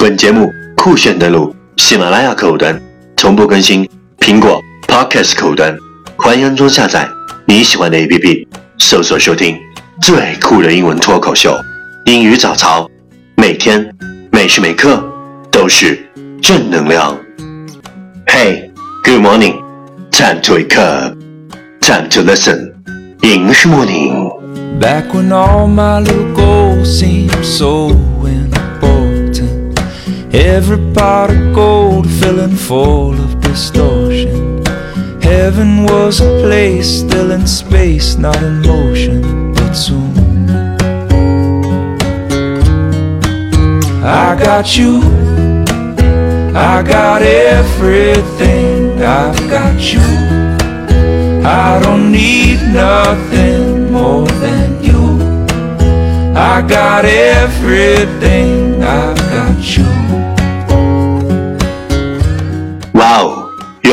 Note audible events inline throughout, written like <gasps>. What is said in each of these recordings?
本节目酷炫登录喜马拉雅客户端，同步更新苹果 Podcast 客户端，欢迎安装下载你喜欢的 APP，搜索收听最酷的英文脱口秀。英语早操，每天每时每刻都是正能量。Hey, good morning. Time to wake up. Time to listen. English morning. Back when all my little goals seemed so. Every pot of gold filling full of distortion. Heaven was a place still in space, not in motion, but soon. I got you, I got everything, I've got you. I don't need nothing more than you. I got everything, I've got you.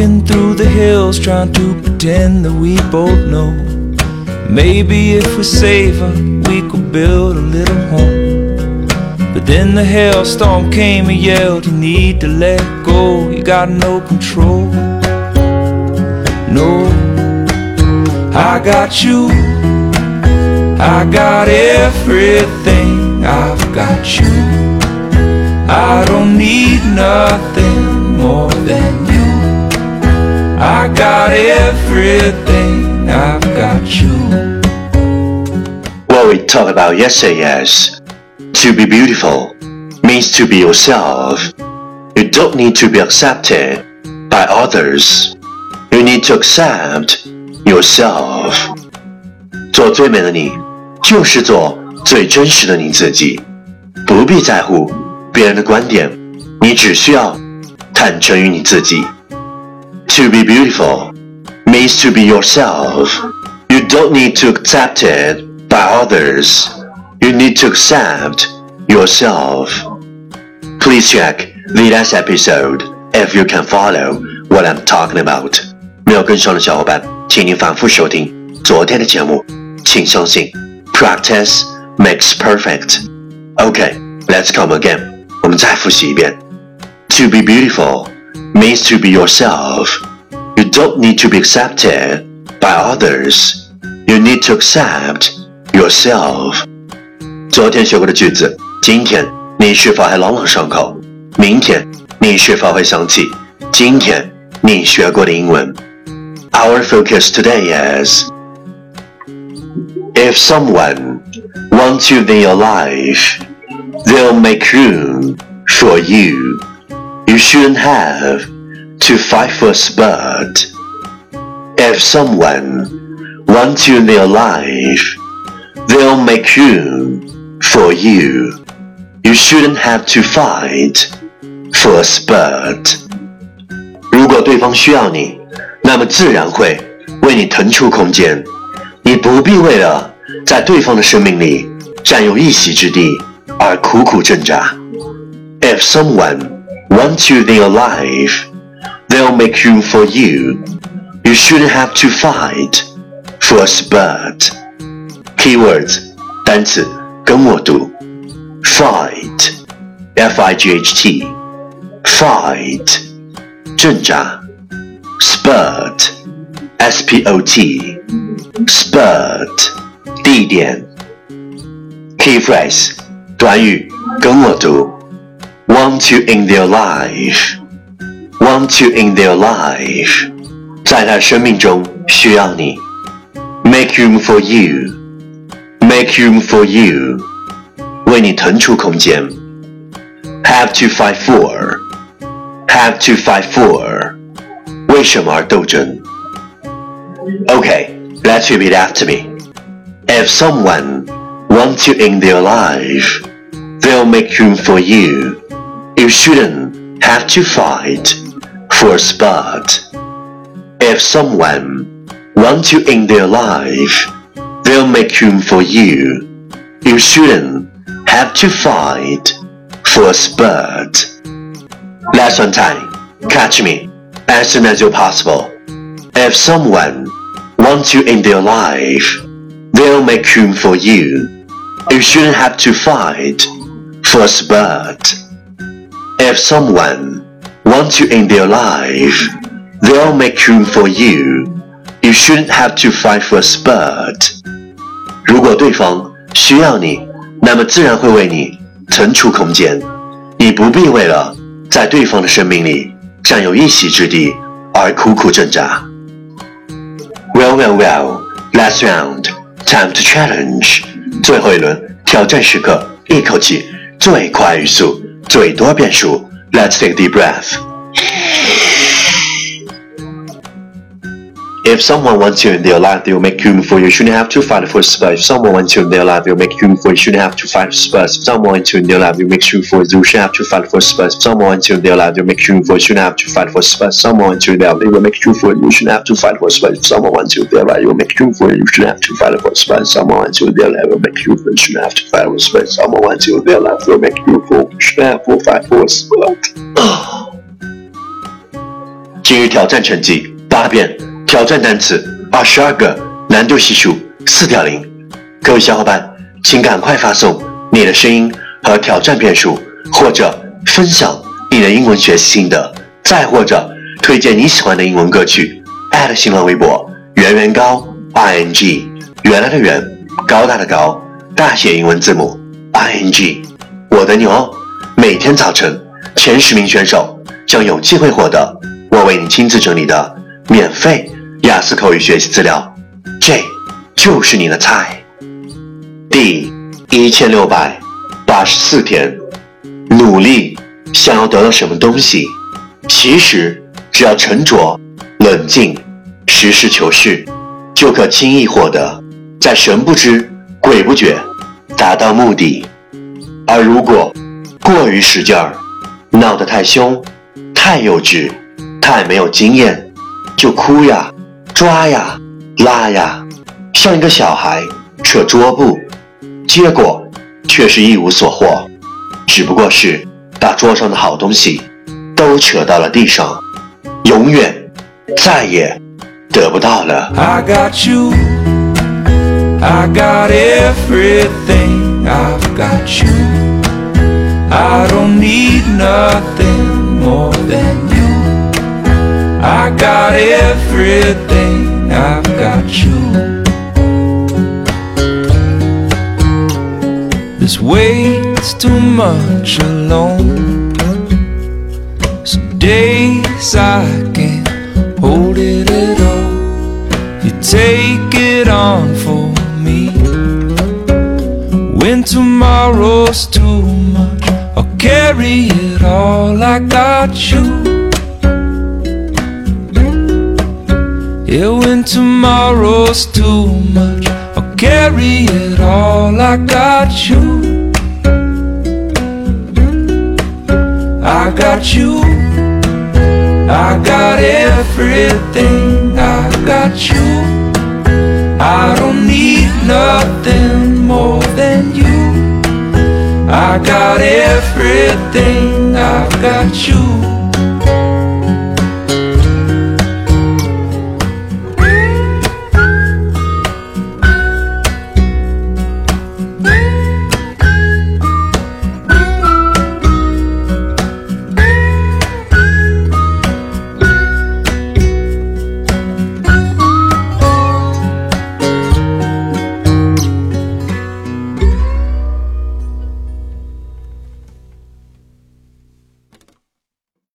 Walking through the hills trying to pretend that we both know. Maybe if we save her, we could build a little home. But then the hailstorm came and yelled, You need to let go, you got no control. No, I got you, I got everything, I've got you. I don't need nothing everything, I've got you. What we talked about yesterday is to be beautiful means to be yourself. You don't need to be accepted by others. You need to accept yourself. 做最美的你，就是做最真实的你自己，不必在乎别人的观点，你只需要坦诚于你自己。To be beautiful means to be yourself. You don't need to accept it by others. You need to accept yourself. Please check the last episode if you can follow what I'm talking about. 没有跟上的小伙伴，请您反复收听昨天的节目。请相信，practice makes perfect. Okay, let's come again. 我们再复习一遍。To be beautiful means to be yourself. You don't need to be accepted by others. You need to accept yourself. 昨天学过的句子，今天你是否还朗朗上口？明天你是否会想起今天你学过的英文？Our focus today is if someone wants you in your life, they'll make room for you. You shouldn't have to fight for a spot. If someone wants you in their life, they'll make room for you. You shouldn't have to fight for a spot. 如果对方需要你，那么自然会为你腾出空间。你不必为了在对方的生命里占有一席之地而苦苦挣扎。If someone wants you in your life, they'll make room for you. You shouldn't have to fight for a spot. Keywords 单词跟我读，fight, f-i-g-h-t, fight 挣扎，spot, s-p-o-t, spot 地点。Key phrase 短语跟我读，want you in their life。 want you in their life，在他生命中需要你。Make room for you，make room for you，为你腾出空间。Have to fight for，have to fight for，为什么而斗争？Okay，let's repeat after me. If someone wants you in their life, they'll they'll make room for you. You shouldn't have to fight for a spot. If someone wants you in their life, they'll make room for you. You shouldn't have to fight for a spot. Lesson time. Catch me as soon as you're possible. If someone wants you in their life, they'll make room for you. You shouldn't have to fight for a spot. If someone wants you in their life, they'll make room for you. You shouldn't have to fight for a spot. 如果对方需要你，那么自然会为你腾出空间。你不必为了在对方的生命里占有一席之地而苦苦挣扎。Well, well, well. Last round, time to challenge. 最后一轮挑战时刻，一口气最快语速，最多变数。Let's take a deep breath. If someone wants you in their life, they will make room for you. You shouldn't have to fight for space. If someone wants you in their life, they will make room for you. You shouldn't have to fight for space. If someone wants you in their life, they will make room for you. You shouldn't have to fight for space. If someone wants you in their life, they will make room for you. You shouldn't have to fight for space. If someone wants you in their life, they will make room for you. You shouldn't have to fight for space. If someone wants you in their life, they will make room for you. You shouldn't have to fight for space. If someone wants you in their life, they will make room for you. You shouldn't have to fight for space. If someone wants you in their life, they will make room for you. You shouldn't have to fight for space. 今日挑战成绩八遍， <gasps> 挑战单词二十二个，难度系数四点零。各位小伙伴，请赶快发送你的声音和挑战遍数，或者分享你的英文学习心得，再或者推荐你喜欢的英文歌曲。新浪微博圆圆高 i n g，原来的圆，高大的高，大写英文字母 i n g。我的牛，每天早晨前十名选手将有机会获得我为你亲自整理的免费。雅思口语学习资料，这就是你的菜。第一千六百八十四天，努力想要得到什么东西，其实只要沉着、冷静、实事求是，就可轻易获得，在神不知鬼不觉达到目的。而如果过于使劲儿，闹得太凶、太幼稚、太没有经验，就哭呀。抓呀拉呀像一个小孩扯桌布结果却是一无所获只不过是把桌上的好东西都扯到了地上永远再也得不到了 i got you i got everything i've got you i don't need nothing more than you i got everything You. This weight's too much alone. Some days I can't hold it at all. You take it on for me. When tomorrow's too much, I'll carry it all. I got you. Yeah, when tomorrow's too much, I'll carry it all. I got you. I got you. I got everything. I got you. I don't need nothing more than you. I got everything. I've got you.